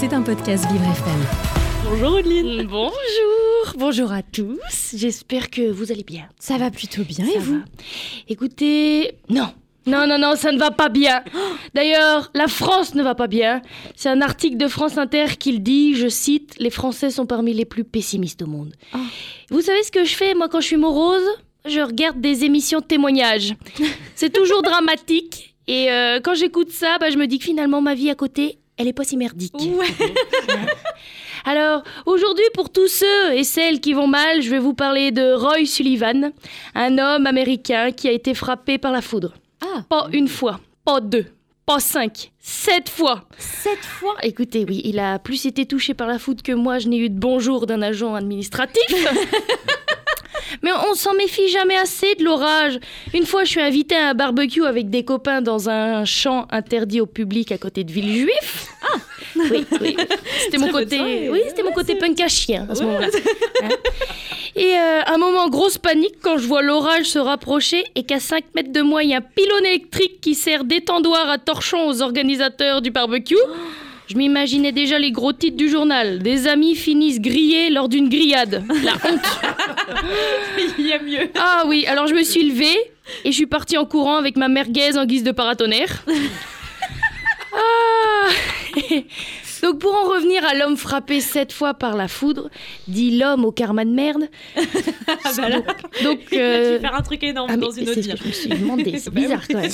C'est un podcast Vivre FM. Bonjour Audeline. Bonjour, bonjour à tous. J'espère que vous allez bien. Ça va plutôt bien Ça et vous va. Écoutez, non. Non, non, non, ça ne va pas bien. D'ailleurs, la France ne va pas bien. C'est un article de France Inter qui le dit, je cite, Les Français sont parmi les plus pessimistes au monde. Oh. Vous savez ce que je fais, moi, quand je suis morose? Je regarde des émissions de témoignages. C'est toujours dramatique. Et euh, quand j'écoute ça, bah, je me dis que finalement, ma vie à côté, elle est pas si merdique. Alors, aujourd'hui, pour tous ceux et celles qui vont mal, je vais vous parler de Roy Sullivan, un homme américain qui a été frappé par la foudre. Ah, Pas une fois, pas deux, pas cinq, sept fois. cette fois? Écoutez, oui, il a plus été touché par la foudre que moi, je n'ai eu de bonjour d'un agent administratif. Mais on s'en méfie jamais assez de l'orage. Une fois, je suis invitée à un barbecue avec des copains dans un champ interdit au public à côté de Villejuif. Ah Oui, oui. C'était mon Très bonne côté, soirée. oui, c'était mon côté punk à chien à ce moment-là. Hein. Et euh, un moment, grosse panique quand je vois l'orage se rapprocher et qu'à 5 mètres de moi, il y a un pylône électrique qui sert d'étendoir à torchon aux organisateurs du barbecue. Je m'imaginais déjà les gros titres du journal. Des amis finissent grillés lors d'une grillade. La honte. Il y a mieux. Ah oui, alors je me suis levée et je suis partie en courant avec ma merguez en guise de paratonnerre. Ah Donc pour en revenir à l'homme frappé sept fois par la foudre, dit l'homme au karma de merde. Ah bah là, Donc a euh, faire un truc énorme ah, dans une autre vie. je me suis demandé, c'est Bah bizarre quand même.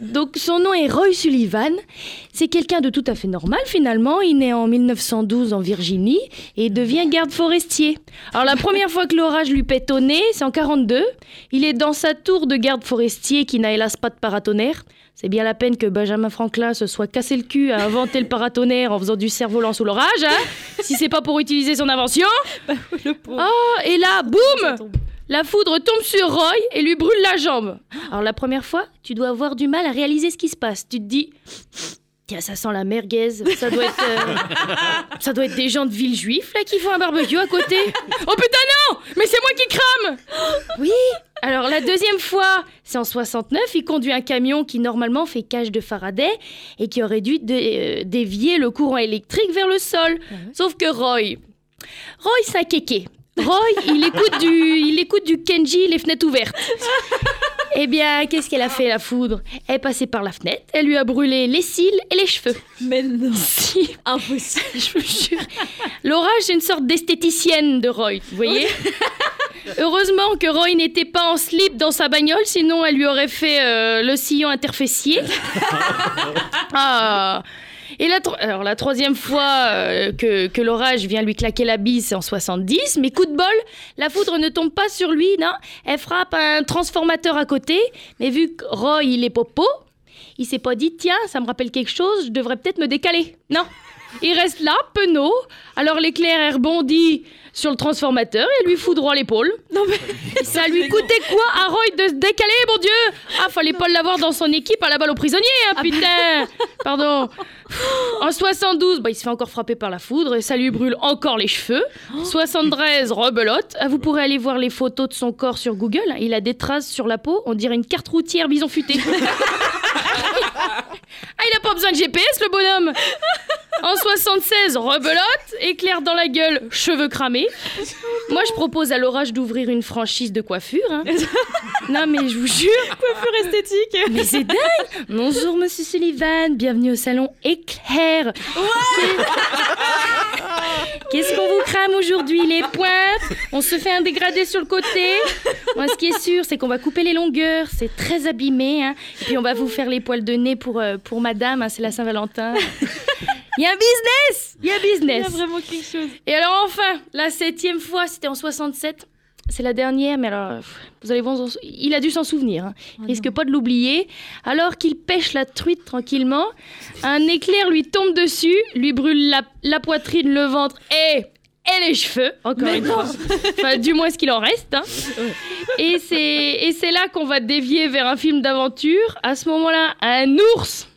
Donc son nom est Roy Sullivan. C'est quelqu'un de tout à fait normal finalement. Il naît en 1912 en Virginie et devient garde forestier. Alors la première fois que l'orage lui pète au nez, c'est en 42. Il est dans sa tour de garde forestier qui n'a hélas pas de paratonnerre. C'est bien la peine que Benjamin Franklin se soit cassé le cul à inventer le paratonnerre en faisant du cerf-volant sous l'orage, hein si c'est pas pour utiliser son invention. Le pauvre. Oh, et là, boum. La foudre tombe sur Roy et lui brûle la jambe. Alors la première fois, tu dois avoir du mal à réaliser ce qui se passe. Tu te dis, tiens, ça sent la merguez. Ça doit être, euh, ça doit être des gens de Villejuif là qui font un barbecue à côté. Oh putain non Mais c'est moi qui crame Oui. Alors la deuxième fois, c'est en 69. Il conduit un camion qui normalement fait cage de Faraday et qui aurait dû dé- euh, dévier le courant électrique vers le sol. Sauf que Roy, Roy, kéké. Roy, il écoute du, il écoute du Kenji, les fenêtres ouvertes. Eh bien, qu'est-ce qu'elle a fait, la foudre? Elle est passée par la fenêtre, elle lui a brûlé les cils et les cheveux. Mais non, Si, impossible. je vous jure. L'orage, c'est une sorte d'esthéticienne de Roy, vous voyez? Heureusement que Roy n'était pas en slip dans sa bagnole, sinon elle lui aurait fait euh, le sillon interfessier. Ah et la, alors, la troisième fois euh, que, que l'orage vient lui claquer la bise, c'est en 70. Mais coup de bol, la foudre ne tombe pas sur lui, non. Elle frappe un transformateur à côté. Mais vu que Roy, il est popo, il s'est pas dit, tiens, ça me rappelle quelque chose, je devrais peut-être me décaler. Non. Il reste là, penaud. Alors l'éclair rebondit sur le transformateur et lui fout droit l'épaule. Non mais Ça lui coûtait quoi à Roy de se décaler, mon Dieu? Ah, fallait pas l'avoir dans son équipe à la balle aux prisonniers, hein, putain Pardon. En 72, bah, il se fait encore frapper par la foudre et ça lui brûle encore les cheveux. 73, rebelote. Ah, vous pourrez aller voir les photos de son corps sur Google. Il a des traces sur la peau, on dirait une carte routière bison futée. ah, il a pas besoin de GPS, le bonhomme En 76, rebelote, éclair dans la gueule, cheveux cramés. Moi, je propose à l'orage d'ouvrir une franchise de coiffure. hein. Non, mais je vous jure, coiffure esthétique. mais c'est dingue Bonjour, monsieur Sullivan, bienvenue au salon Éclair. Qu'est-ce qu'on vous crame aujourd'hui Les pointes? On se fait un dégradé sur le côté Moi, ce qui est sûr, c'est qu'on va couper les longueurs. C'est très abîmé. hein. Et puis, on va vous faire les poils de nez pour, euh, pour madame. hein, c'est la Saint-Valentin. Il y a un business Il y a un Il y business a vraiment quelque chose. et alors enfin, la septième fois, c'était en 67. C'est la dernière, mais alors, vous allez voir, il a dû s'en souvenir. hein. Il risque pas de l'oublier. Alors qu'il pêche la truite tranquillement, un éclair lui tombe dessus, lui brûle la, la poitrine, le ventre et, et les cheveux, encore une fois. Enfin, du moins ce qu'il en reste. hein. Et c'est là qu'on va dévier vers un film d'aventure. À ce moment-là, un ours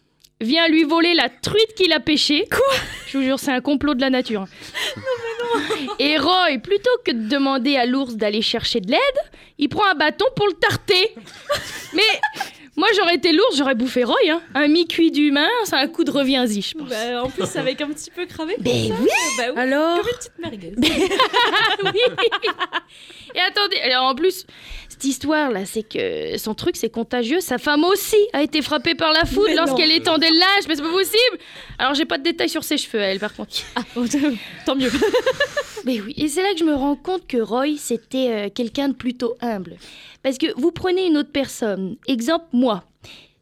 vient lui voler la truite qu'il a pêchée. Quoi Je vous jure, c'est un complot de la nature. hein. Et Roy, plutôt que de demander à l'ours d'aller chercher de l'aide, il prend un bâton pour le tarter. Mais Moi, j'aurais été lourde, j'aurais bouffé Roy. Hein. Un mi-cuit d'humain, c'est un coup de reviens-y, je pense. Bah, en plus, avec un petit peu cravé. comme Mais ça, oui. Bah oui. Alors Comme une petite merguez. oui. Et attendez, alors en plus, cette histoire-là, c'est que son truc, c'est contagieux. Sa femme aussi a été frappée par la foudre lorsqu'elle étendait le linge, mais c'est pas possible. Alors j'ai pas de détails sur ses cheveux, elle, par contre. Ah, tant mieux. Mais oui, et c'est là que je me rends compte que Roy, c'était euh, quelqu'un de plutôt humble. Parce que vous prenez une autre personne, exemple moi.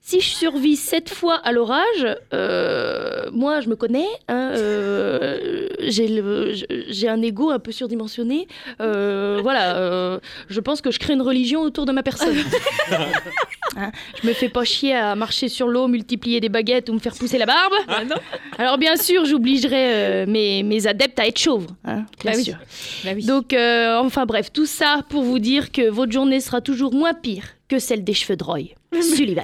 Si je survis sept fois à l'orage, euh, moi je me connais, hein, euh, j'ai un ego un peu surdimensionné. euh, voilà, je pense que je crée une religion autour de ma personne. Hein, je me fais pas chier à marcher sur l'eau, multiplier des baguettes ou me faire pousser la barbe. Ah non Alors bien sûr, j'obligerai mes, mes adeptes à être chauves, hein, bien Bah oui. sûr. Bah oui. Donc, enfin bref, tout ça pour vous dire que votre journée sera toujours moins pire que celle des cheveux de Roy. Sullivan.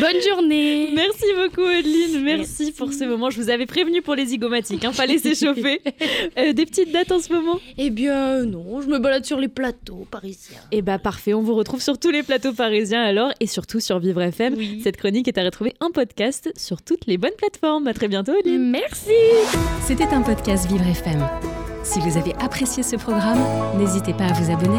Bonne journée. Merci beaucoup, Adeline. Merci, pour ce moment. Je vous avais prévenu pour les zygomatiques. Hein, fallait s'échauffer. Euh, des petites dates en ce moment? Eh bien, non, je me balade sur les plateaux parisiens. Eh bah parfait, on vous retrouve sur tous les plateaux parisiens alors et surtout sur Vivre FM. Oui. Cette chronique est à retrouver en podcast sur toutes les bonnes plateformes. À très bientôt, Adeline. Merci. C'était un podcast Vivre FM. Si vous avez apprécié ce programme, n'hésitez pas à vous abonner.